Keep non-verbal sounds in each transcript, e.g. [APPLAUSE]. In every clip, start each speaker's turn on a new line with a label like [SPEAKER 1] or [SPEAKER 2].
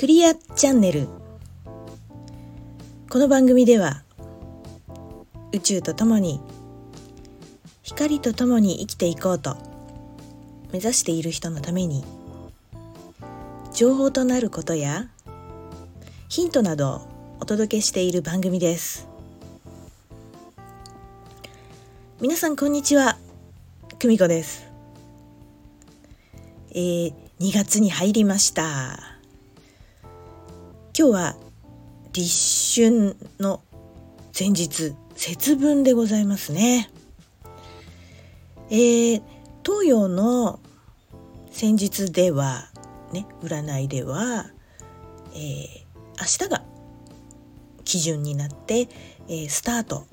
[SPEAKER 1] クリアチャンネル。この番組では宇宙とともに光とともに生きていこうと目指している人のために情報となることやヒントなどをお届けしている番組です。皆さんこんにちは。久美子です。えー、2月に入りました。今日は立春の前日節分でございますねえー、東洋の先日ではね占いでは、えー、明日が基準になって、えー、スタート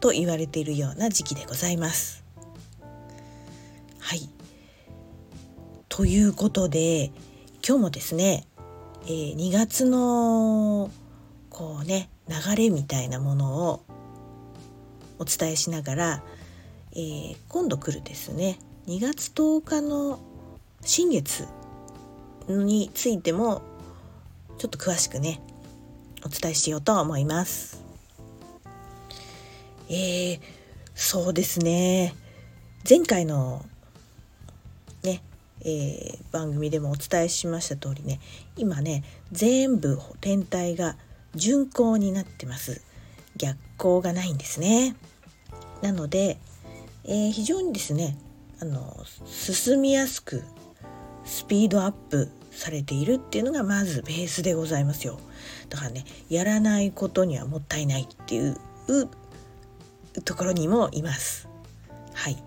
[SPEAKER 1] と言われているような時期でございます。はいということで今日もですね、えー、2月のこうね流れみたいなものをお伝えしながら、えー、今度来るですね2月10日の新月についてもちょっと詳しくねお伝えしようと思います。えー、そうですね前回の、えー、番組でもお伝えしました通りね今ね全部天体が順行になってます。逆行がないんですね。なので、えー、非常にですねあの進みやすくスピードアップされているっていうのがまずベースでございますよ。だからねやらないことにはもったいないっていうところにもいます。はい。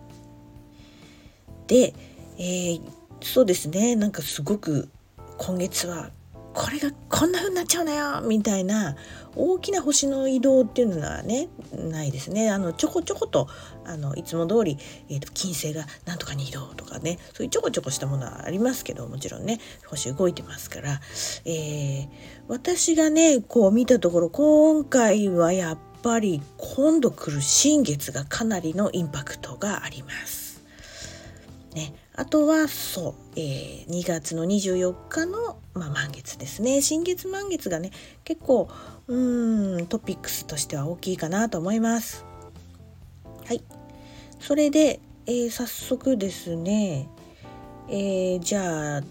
[SPEAKER 1] で、えー、そうですね。なんかすごく今月はこれがこんな風になっちゃうなよみたいな大きな星の移動っていうのはねないですね。あのちょこちょことあのいつも通り、えーと、金星がなんとかに移動とかねそういうちょこちょこしたものはありますけどもちろんね星動いてますから、えー、私がねこう見たところ今回はやっぱり今度来る新月がかなりのインパクトがあります。ね、あとはそう、えー、2月の24日の、まあ、満月ですね。新月満月がね結構うんトピックスとしては大きいかなと思います。はい。それで、えー、早速ですね、えー、じゃあ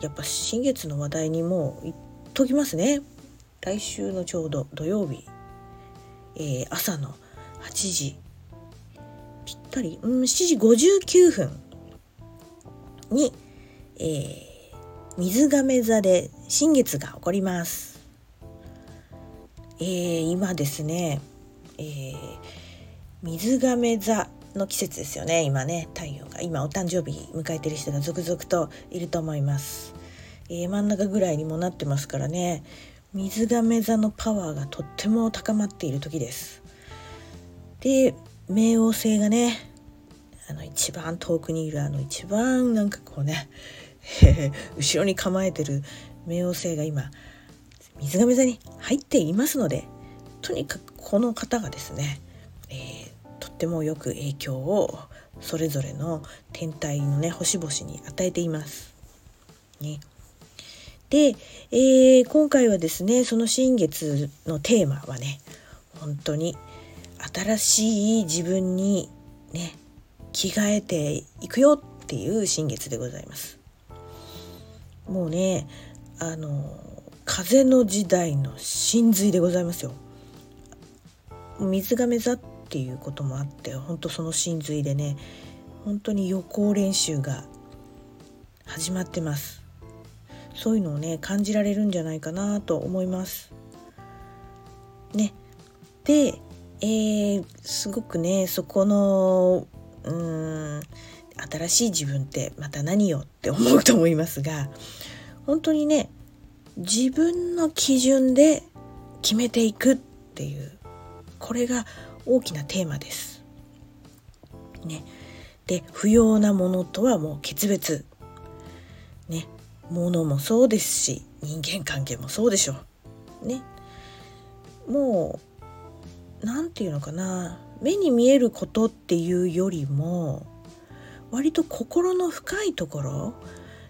[SPEAKER 1] やっぱ新月の話題にもう言っときますね。来週のちょうど土曜日、えー、朝の8時。ぴったり、うん、7時59分。に、えー、水亀座で新月が起こります。えー、今ですね、えー、水亀座の季節ですよね。今ね太陽が。今お誕生日迎えてる人が続々といると思います、えー、真ん中ぐらいにもなってますからね。水亀座のパワーがとっても高まっている時です。で冥王星がねあの一番遠くにいるあの一番なんかこうね [LAUGHS] 後ろに構えてる冥王星が今水亀座に入っていますのでとにかくこの方がですね、えー、とってもよく影響をそれぞれの天体のね星々に与えています。ね、で、えー、今回はですねその新月のテーマはね本当に新しい自分にね着替えていくよっていう新月でございます。もうねあの風の時代の真髄でございますよ。水亀座っていうこともあって本当その真髄でね本当に予行練習が始まってますそういうのをね感じられるんじゃないかなと思いますねで、えー、すごくねそこのうーん新しい自分ってまた何よって思うと思いますが本当にね自分の基準で決めていくっていうこれが大きなテーマです。ね、で不要なものとはもう決別。ね、ものもそうですし人間関係もそうでしょう。ね、もう何て言うのかな目に見えることっていうよりも割と心の深いところ、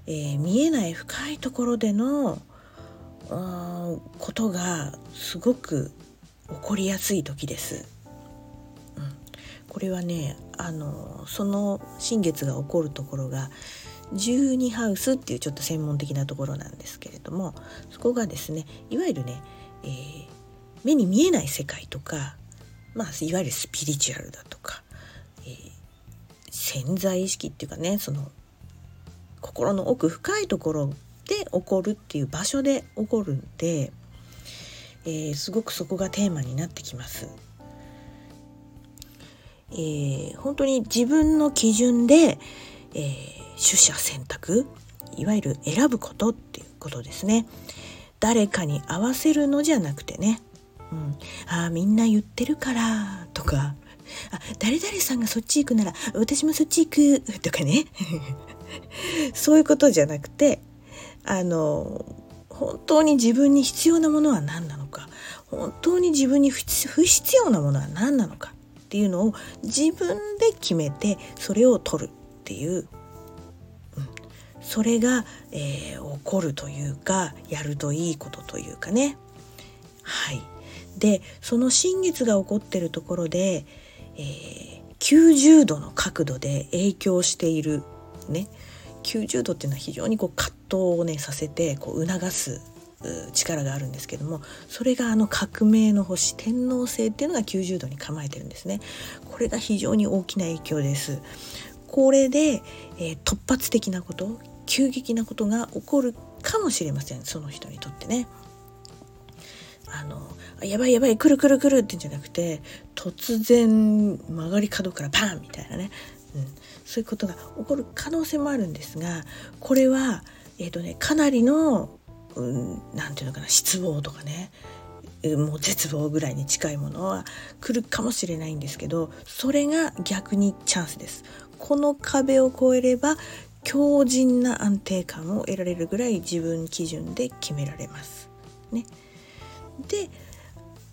[SPEAKER 1] えー、見えない深いところでのことがすごく起こりやすい時です。うん、これはねあのその新月が起こるところが十二ハウスっていうちょっと専門的なところなんですけれどもそこがですねいわゆるね、えー、目に見えない世界とか、まあ、いわゆるスピリチュアルだとか、えー、潜在意識っていうかねその心の奥深いところで起こるっていう場所で起こるんで、えー、すごくそこがテーマになってきます。えー、本当に自分の基準で、えー、取捨選択いわゆる選ぶことっていうことですね。誰かに合わせるのじゃなくてね、うん、ああみんな言ってるからとか。あ誰々さんがそっち行くなら私もそっち行くとかね。[LAUGHS] そういうことじゃなくてあの本当に自分に必要なものは何なのか本当に自分に不必要なものは何なのかっていうのを自分で決めてそれを取るっていう、うん、それが、えー、起こるというかやるといいことというかね。はい。でその新月が起こってるところで、えー、90度の角度で影響しているね。90度っていうのは非常にこう葛藤をねさせてこう促す力があるんですけどもそれがあの革命の星天王星っていうのが90度に構えてるんですね。これが非常に大きな影響です。これで、えー、突発的なこと急激なことが起こるかもしれません。その人にとってね。あのやばいやばい来る来る来るってんじゃなくて突然曲がり角からパンみたいなね、うん、そういうことが起こる可能性もあるんですがこれは、えーとね、かなりの何、うん、て言うのかな失望とかねもう絶望ぐらいに近いものは来るかもしれないんですけどそれが逆にチャンスです。この壁を越えれば強靭な安定感を得られるぐらい自分基準で決められます。ね、で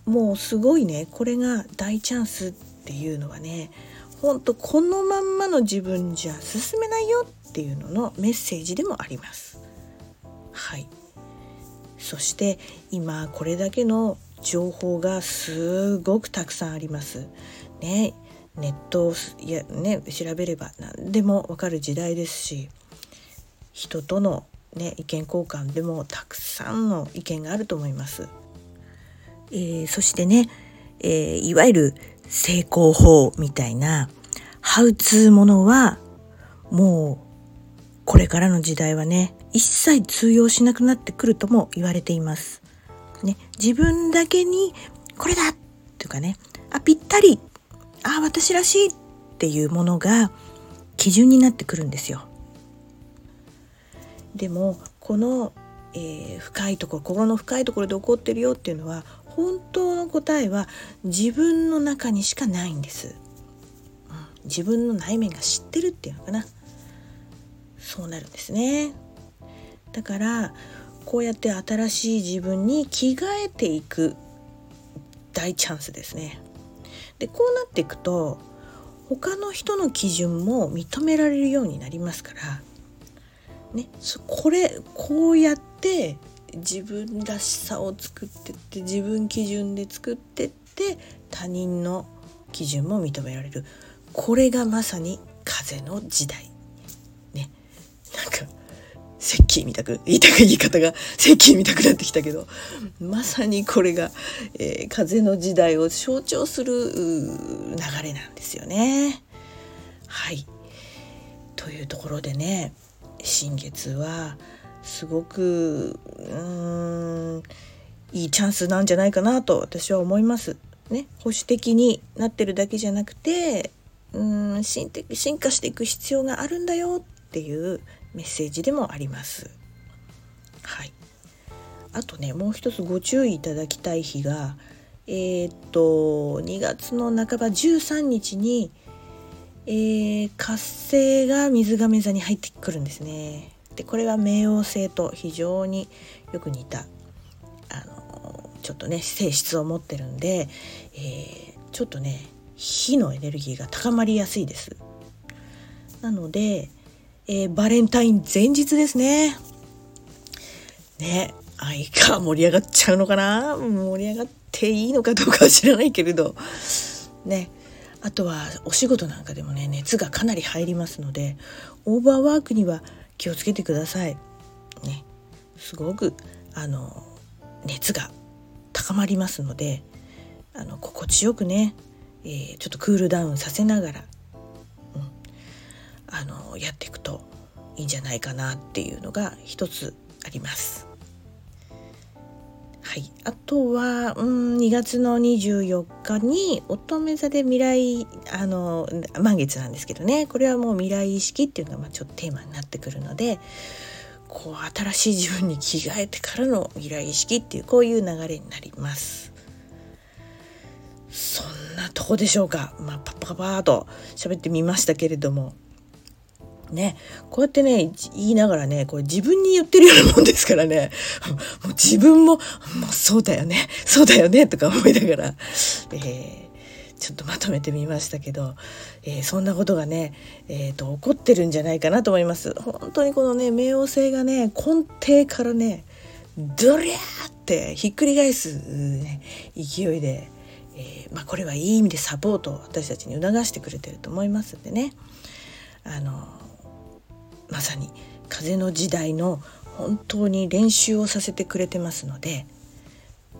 [SPEAKER 1] もうすごいねこれが大チャンスっていうのはねほんとこのまんまの自分じゃ進めないよっていうののメッセージでもあります。はいそして今これだけの情報がすごくたくさんあります。ねネットをいや、ね、調べれば何でもわかる時代ですし人との、ね、意見交換でもたくさんの意見があると思います。えー、そしてね、えー、いわゆる成功法みたいなハウツーものはもうこれからの時代はね一切通用しなくなってくるとも言われています。ね、自分だけにこれだっていうかねあぴったりあ私らしいっていうものが基準になってくるんですよ。でもこの、えー、深いところ心の深いところで起こってるよっていうのは本当の答えは自分の中にしかないんです、うん、自分の内面が知ってるっていうのかな。そうなるんですね。だからこうやって新しい自分に着替えていく大チャンスですね。でこうなっていくと他の人の基準も認められるようになりますからねこれこうやって自分らしさを作ってって自分基準で作ってって他人の基準も認められる。これがまさに風の時代。ね。なんか石器みたく言いたく言い方が石器みたくなってきたけどまさにこれが、えー、風の時代を象徴する流れなんですよね。はい。というところでね新月はすごくうんいいチャンスなんじゃないかなと私は思います。ね、保守的になってるだけじゃなくてうん進進化していく必要があるんだよっていうメッセージでもあります。はい、あとねもう一つご注意いただきたい日がえー、っと2月の半ば13日に、えー、活性が水亀座に入ってくるんですね。でこれは冥王星と非常によく似たあのちょっとね性質を持ってるんで、えー、ちょっとね火のエネルギーが高まりやすいです。なので、えー、バレンタイン前日ですね。ね愛が盛り上がっちゃうのかな？盛り上がっていいのかどうかは知らないけれどねあとはお仕事なんかでもね熱がかなり入りますのでオーバーワークには気をつけてください。ね、すごくあの熱が高まりますのであの心地よくね、えー、ちょっとクールダウンさせながら、うん、あのやっていくといいんじゃないかなっていうのが一つあります。はい、あとは、うん、2月の24日に乙女座で未来あの満月なんですけどねこれはもう未来意識っていうのがまあちょっとテーマになってくるのでこう新しい自分に着替えてからの未来意識っていうこういう流れになります。そんなとこでしょうか。まあ、パッパパーと喋ってみましたけれども。ね、こうやってね言いながらねこれ自分に言ってるようなもんですからね [LAUGHS] もう自分も「もうそうだよねそうだよね」とか思いながら、えー、ちょっとまとめてみましたけど、えー、そんなことがね、えーと、起こってるんじゃないかなと思います。本当にこのね冥王星がね根底からねドリャーってひっくり返す、ね、勢いで、えー、まあ、これはいい意味でサポートを私たちに促してくれてると思いますんでね。あのまさに風の時代の本当に練習をさせてくれてますので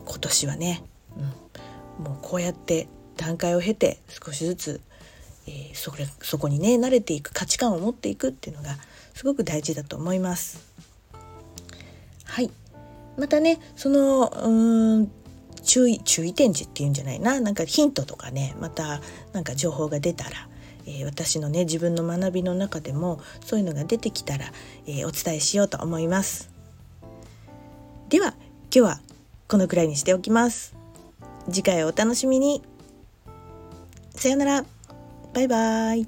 [SPEAKER 1] 今年はね、うん、もうこうやって段階を経て少しずつ、えー、それそこにね慣れていく価値観を持っていくっていうのがすごく大事だと思います。はいまたねそのうん注意注意点字っていうんじゃないななんかヒントとかねまたなんか情報が出たらえ私のね自分の学びの中でもそういうのが出てきたら、えお伝えしようと思います。では今日はこのくらいにしておきます。次回をお楽しみに。さよなら。バイバイ。